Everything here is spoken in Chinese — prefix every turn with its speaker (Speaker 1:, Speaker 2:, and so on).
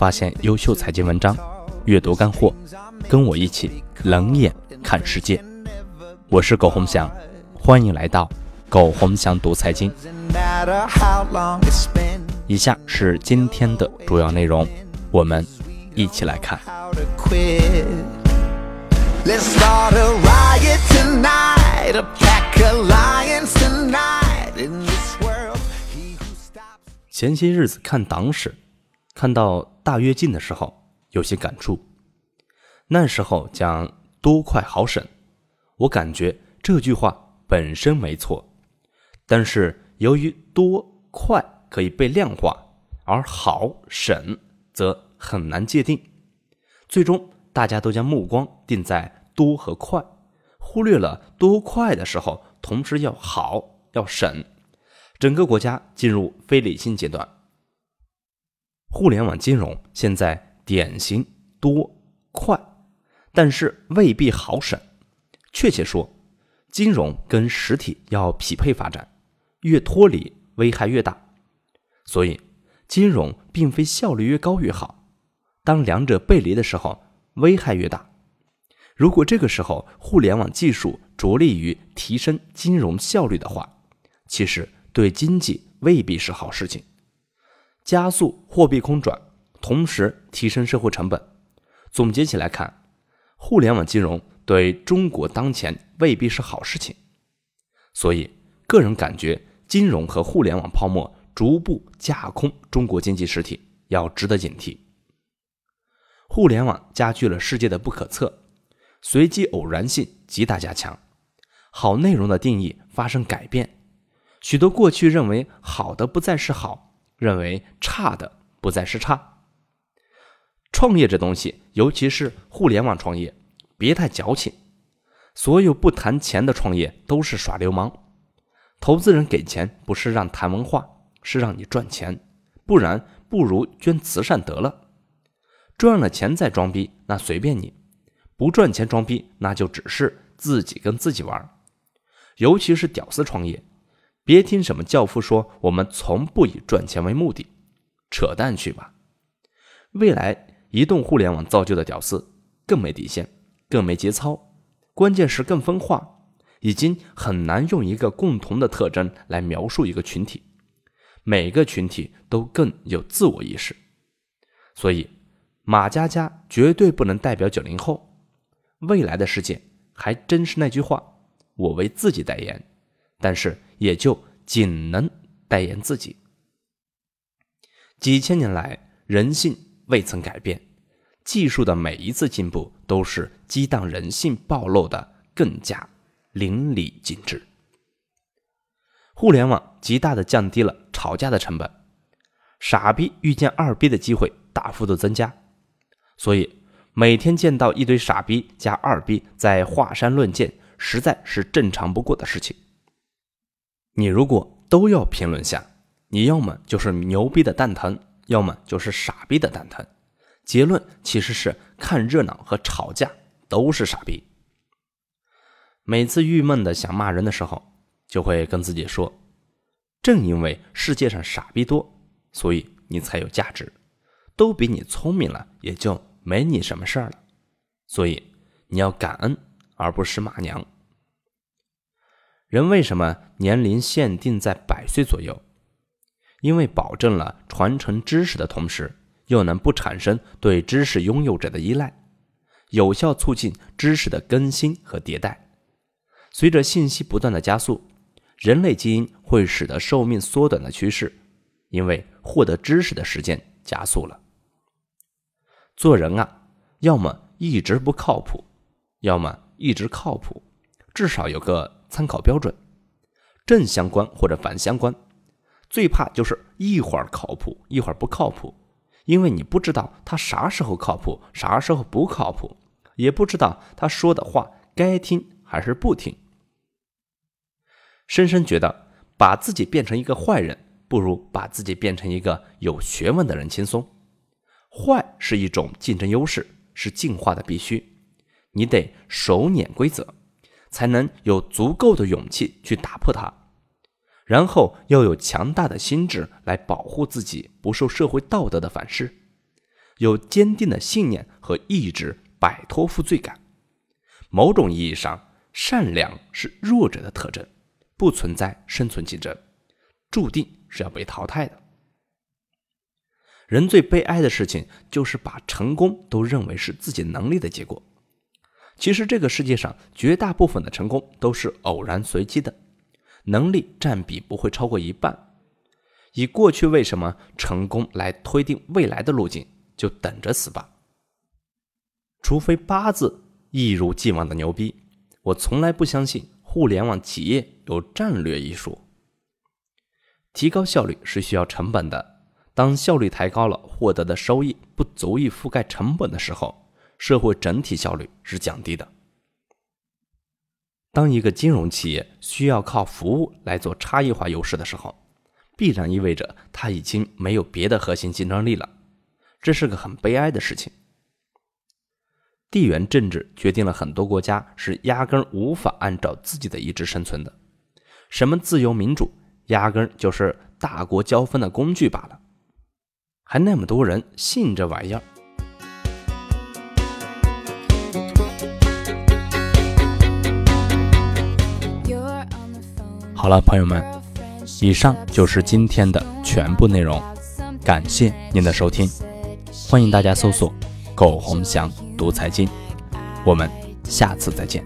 Speaker 1: 发现优秀财经文章，阅读干货，跟我一起冷眼看世界。我是苟洪翔，欢迎来到苟洪翔读财经。以下是今天的主要内容，我们一起来看。前些日子看党史，看到大跃进的时候，有些感触。那时候讲多快好省，我感觉这句话本身没错，但是由于多快可以被量化，而好省则很难界定，最终大家都将目光定在多和快，忽略了多快的时候，同时要好要省。整个国家进入非理性阶段。互联网金融现在典型多快，但是未必好省。确切说，金融跟实体要匹配发展，越脱离危害越大。所以，金融并非效率越高越好。当两者背离的时候，危害越大。如果这个时候互联网技术着力于提升金融效率的话，其实。对经济未必是好事情，加速货币空转，同时提升社会成本。总结起来看，互联网金融对中国当前未必是好事情。所以，个人感觉，金融和互联网泡沫逐步架空中国经济实体，要值得警惕。互联网加剧了世界的不可测，随机偶然性极大加强，好内容的定义发生改变。许多过去认为好的不再是好，认为差的不再是差。创业这东西，尤其是互联网创业，别太矫情。所有不谈钱的创业都是耍流氓。投资人给钱不是让谈文化，是让你赚钱，不然不如捐慈善得了。赚了钱再装逼，那随便你；不赚钱装逼，那就只是自己跟自己玩。尤其是屌丝创业。别听什么教父说我们从不以赚钱为目的，扯淡去吧！未来移动互联网造就的屌丝更没底线，更没节操，关键是更分化，已经很难用一个共同的特征来描述一个群体，每个群体都更有自我意识。所以，马佳佳绝对不能代表九零后。未来的世界还真是那句话，我为自己代言。但是也就仅能代言自己。几千年来，人性未曾改变，技术的每一次进步都是激荡人性暴露的更加淋漓尽致。互联网极大的降低了吵架的成本，傻逼遇见二逼的机会大幅度增加，所以每天见到一堆傻逼加二逼在华山论剑，实在是正常不过的事情。你如果都要评论下，你要么就是牛逼的蛋疼，要么就是傻逼的蛋疼。结论其实是看热闹和吵架都是傻逼。每次郁闷的想骂人的时候，就会跟自己说：正因为世界上傻逼多，所以你才有价值。都比你聪明了，也就没你什么事儿了。所以你要感恩，而不是骂娘。人为什么年龄限定在百岁左右？因为保证了传承知识的同时，又能不产生对知识拥有者的依赖，有效促进知识的更新和迭代。随着信息不断的加速，人类基因会使得寿命缩短的趋势，因为获得知识的时间加速了。做人啊，要么一直不靠谱，要么一直靠谱，至少有个。参考标准，正相关或者反相关，最怕就是一会儿靠谱，一会儿不靠谱，因为你不知道他啥时候靠谱，啥时候不靠谱，也不知道他说的话该听还是不听。深深觉得把自己变成一个坏人，不如把自己变成一个有学问的人轻松。坏是一种竞争优势，是进化的必须，你得熟捻规则。才能有足够的勇气去打破它，然后要有强大的心智来保护自己不受社会道德的反噬，有坚定的信念和意志，摆脱负罪感。某种意义上，善良是弱者的特征，不存在生存竞争，注定是要被淘汰的。人最悲哀的事情，就是把成功都认为是自己能力的结果。其实，这个世界上绝大部分的成功都是偶然随机的，能力占比不会超过一半。以过去为什么成功来推定未来的路径，就等着死吧。除非八字一如既往的牛逼，我从来不相信互联网企业有战略一说。提高效率是需要成本的，当效率抬高了，获得的收益不足以覆盖成本的时候，社会整体效率是降低的。当一个金融企业需要靠服务来做差异化优势的时候，必然意味着它已经没有别的核心竞争力了，这是个很悲哀的事情。地缘政治决定了很多国家是压根无法按照自己的意志生存的，什么自由民主，压根就是大国交锋的工具罢了，还那么多人信这玩意儿。好了，朋友们。以上就是今天的全部内容，感谢您的收听，欢迎大家搜索“苟洪祥读财经”，我们下次再见。